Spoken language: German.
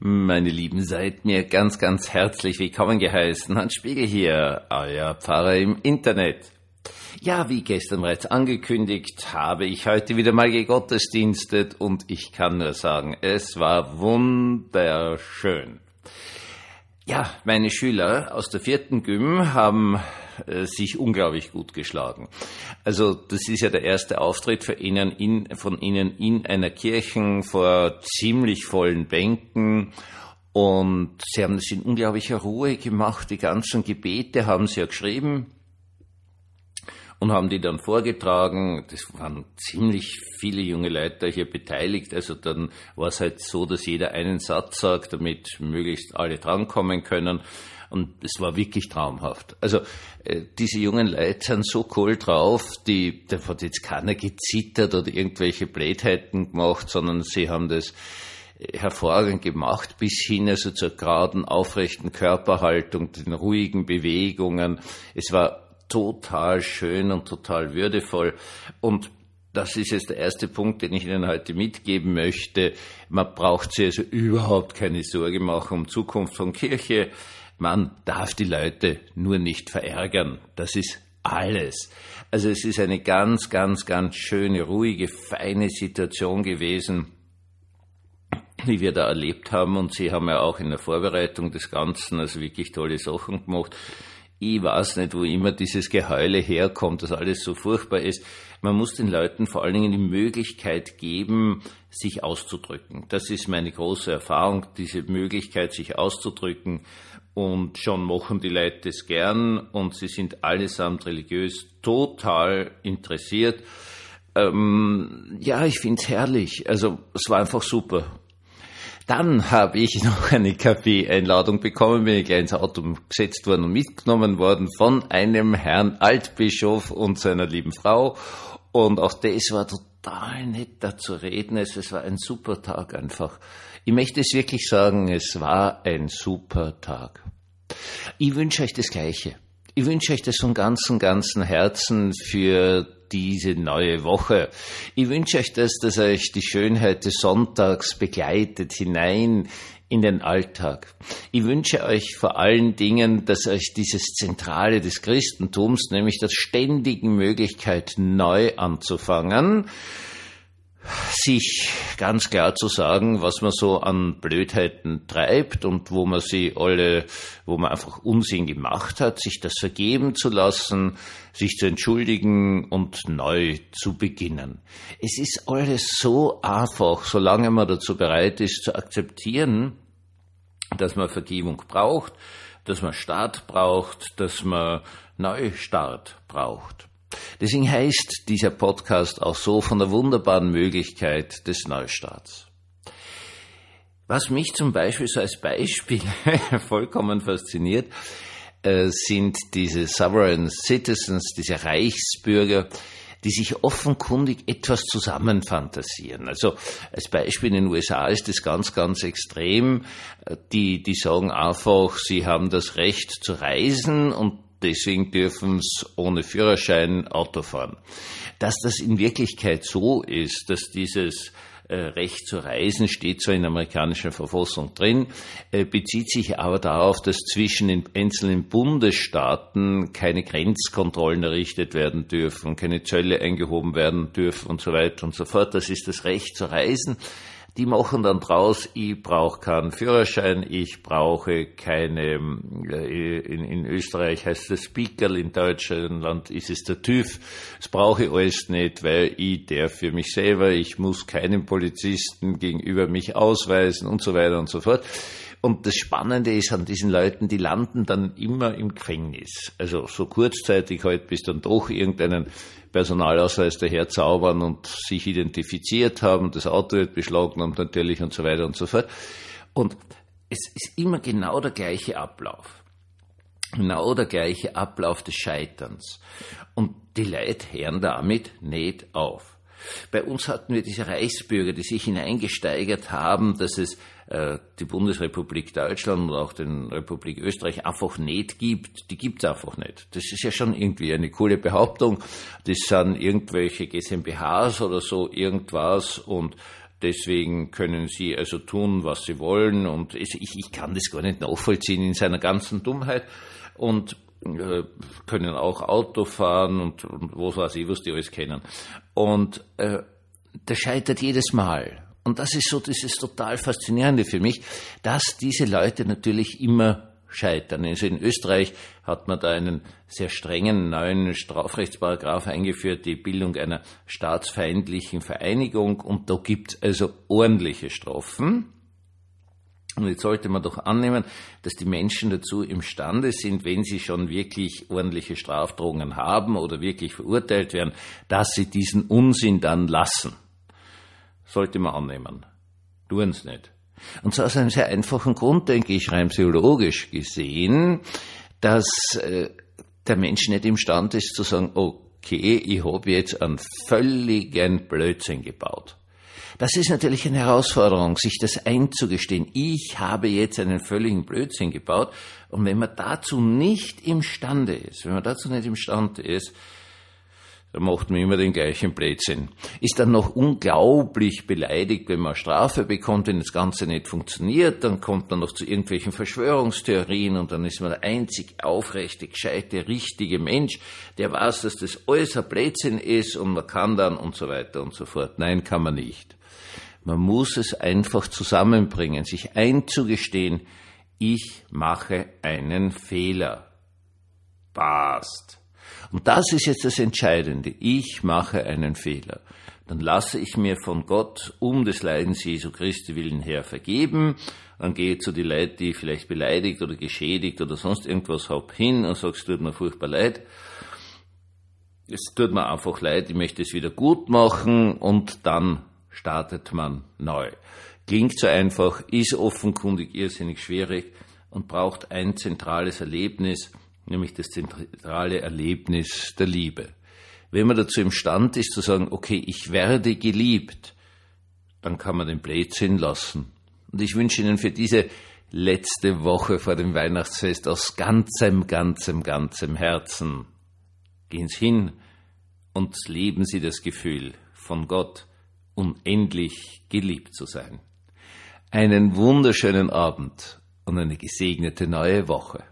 Meine Lieben, seid mir ganz, ganz herzlich willkommen geheißen. Hans Spiegel hier, euer Pfarrer im Internet. Ja, wie gestern bereits angekündigt, habe ich heute wieder mal gegottesdienstet und ich kann nur sagen, es war wunderschön. Ja, meine Schüler aus der vierten Gym haben äh, sich unglaublich gut geschlagen. Also das ist ja der erste Auftritt für ihnen in, von ihnen in einer Kirche vor ziemlich vollen Bänken und sie haben das in unglaublicher Ruhe gemacht. Die ganzen Gebete haben sie ja geschrieben und haben die dann vorgetragen. Das waren ziemlich viele junge Leute hier beteiligt. Also dann war es halt so, dass jeder einen Satz sagt, damit möglichst alle drankommen können. Und es war wirklich traumhaft. Also äh, diese jungen Leute sind so cool drauf, die, da hat jetzt keiner gezittert oder irgendwelche Blödheiten gemacht, sondern sie haben das hervorragend gemacht, bis hin also zur geraden, aufrechten Körperhaltung, den ruhigen Bewegungen. Es war total schön und total würdevoll. Und das ist jetzt der erste Punkt, den ich Ihnen heute mitgeben möchte. Man braucht sich also überhaupt keine Sorge machen um Zukunft von Kirche. Man darf die Leute nur nicht verärgern. Das ist alles. Also es ist eine ganz, ganz, ganz schöne, ruhige, feine Situation gewesen, die wir da erlebt haben. Und Sie haben ja auch in der Vorbereitung des Ganzen also wirklich tolle Sachen gemacht ich weiß nicht, wo immer dieses Geheule herkommt, dass alles so furchtbar ist. Man muss den Leuten vor allen Dingen die Möglichkeit geben, sich auszudrücken. Das ist meine große Erfahrung, diese Möglichkeit, sich auszudrücken. Und schon machen die Leute es gern und sie sind allesamt religiös total interessiert. Ähm, ja, ich finde es herrlich. Also es war einfach super. Dann habe ich noch eine Kaffee-Einladung bekommen, bin ich ins Auto gesetzt worden und mitgenommen worden von einem Herrn Altbischof und seiner lieben Frau. Und auch das war total nett da zu reden. Es war ein super Tag einfach. Ich möchte es wirklich sagen, es war ein super Tag. Ich wünsche euch das Gleiche. Ich wünsche euch das von ganzem, ganzem Herzen für diese neue Woche. Ich wünsche euch das, dass euch die Schönheit des Sonntags begleitet hinein in den Alltag. Ich wünsche euch vor allen Dingen, dass euch dieses Zentrale des Christentums, nämlich der ständigen Möglichkeit neu anzufangen, sich ganz klar zu sagen, was man so an Blödheiten treibt und wo man sie alle, wo man einfach Unsinn gemacht hat, sich das vergeben zu lassen, sich zu entschuldigen und neu zu beginnen. Es ist alles so einfach, solange man dazu bereit ist zu akzeptieren, dass man Vergebung braucht, dass man Start braucht, dass man Neustart braucht. Deswegen heißt dieser Podcast auch so von der wunderbaren Möglichkeit des Neustarts. Was mich zum Beispiel so als Beispiel vollkommen fasziniert, äh, sind diese Sovereign Citizens, diese Reichsbürger, die sich offenkundig etwas zusammenfantasieren. Also als Beispiel in den USA ist das ganz, ganz extrem. Äh, die, die sagen einfach, sie haben das Recht zu reisen und deswegen dürfen sie ohne Führerschein Auto fahren. Dass das in Wirklichkeit so ist, dass dieses äh, Recht zu reisen steht zwar in der amerikanischen Verfassung drin, äh, bezieht sich aber darauf, dass zwischen den einzelnen Bundesstaaten keine Grenzkontrollen errichtet werden dürfen, keine Zölle eingehoben werden dürfen und so weiter und so fort. Das ist das Recht zu reisen. Die machen dann draus, ich brauche keinen Führerschein, ich brauche keine, äh, in, in Österreich heißt das Spiekerl, in Deutschland ist es der TÜV. Das brauche ich alles nicht, weil ich der für mich selber, ich muss keinen Polizisten gegenüber mich ausweisen und so weiter und so fort. Und das Spannende ist an diesen Leuten, die landen dann immer im Gefängnis. Also so kurzzeitig halt, bis dann doch irgendeinen Personalausweis daherzaubern und sich identifiziert haben, das Auto wird beschlagnahmt natürlich und so weiter und so fort. Und es ist immer genau der gleiche Ablauf. Genau der gleiche Ablauf des Scheiterns. Und die Leute hören damit nicht auf. Bei uns hatten wir diese Reichsbürger, die sich hineingesteigert haben, dass es äh, die Bundesrepublik Deutschland und auch den Republik Österreich einfach nicht gibt. Die gibt es einfach nicht. Das ist ja schon irgendwie eine coole Behauptung. Das sind irgendwelche GmbHs oder so irgendwas und Deswegen können sie also tun, was sie wollen. Und ich, ich kann das gar nicht nachvollziehen in seiner ganzen Dummheit. Und können auch Auto fahren und, und was weiß ich, was die alles kennen. Und äh, das scheitert jedes Mal. Und das ist so dieses total Faszinierende für mich, dass diese Leute natürlich immer scheitern. Also in Österreich hat man da einen sehr strengen neuen Strafrechtsparagraph eingeführt, die Bildung einer staatsfeindlichen Vereinigung. Und da gibt's also ordentliche Strafen. Und jetzt sollte man doch annehmen, dass die Menschen dazu imstande sind, wenn sie schon wirklich ordentliche Strafdrohungen haben oder wirklich verurteilt werden, dass sie diesen Unsinn dann lassen. Sollte man annehmen. Tun es nicht. Und zwar aus einem sehr einfachen Grund, denke ich, rein psychologisch gesehen, dass äh, der Mensch nicht imstande ist zu sagen, okay, ich habe jetzt einen völligen Blödsinn gebaut. Das ist natürlich eine Herausforderung, sich das einzugestehen. Ich habe jetzt einen völligen Blödsinn gebaut. Und wenn man dazu nicht imstande ist, wenn man dazu nicht imstande ist, dann macht man immer den gleichen Blödsinn. Ist dann noch unglaublich beleidigt, wenn man Strafe bekommt, wenn das Ganze nicht funktioniert, dann kommt man noch zu irgendwelchen Verschwörungstheorien und dann ist man der einzig aufrechte, gescheite, richtige Mensch, der weiß, dass das alles ein Blödsinn ist und man kann dann und so weiter und so fort. Nein, kann man nicht. Man muss es einfach zusammenbringen, sich einzugestehen, ich mache einen Fehler. Passt. Und das ist jetzt das Entscheidende. Ich mache einen Fehler. Dann lasse ich mir von Gott um des Leidens Jesu Christi willen her vergeben. Dann gehe ich zu die Leute, die ich vielleicht beleidigt oder geschädigt oder sonst irgendwas hab, hin und sage, es tut mir furchtbar leid. Es tut mir einfach leid, ich möchte es wieder gut machen und dann startet man neu. Klingt so einfach, ist offenkundig irrsinnig schwierig und braucht ein zentrales Erlebnis, nämlich das zentrale Erlebnis der Liebe. Wenn man dazu imstand ist zu sagen, okay, ich werde geliebt, dann kann man den Blödsinn lassen. Und ich wünsche Ihnen für diese letzte Woche vor dem Weihnachtsfest aus ganzem, ganzem, ganzem Herzen, gehen Sie hin und leben Sie das Gefühl von Gott, unendlich geliebt zu sein. Einen wunderschönen Abend und eine gesegnete neue Woche.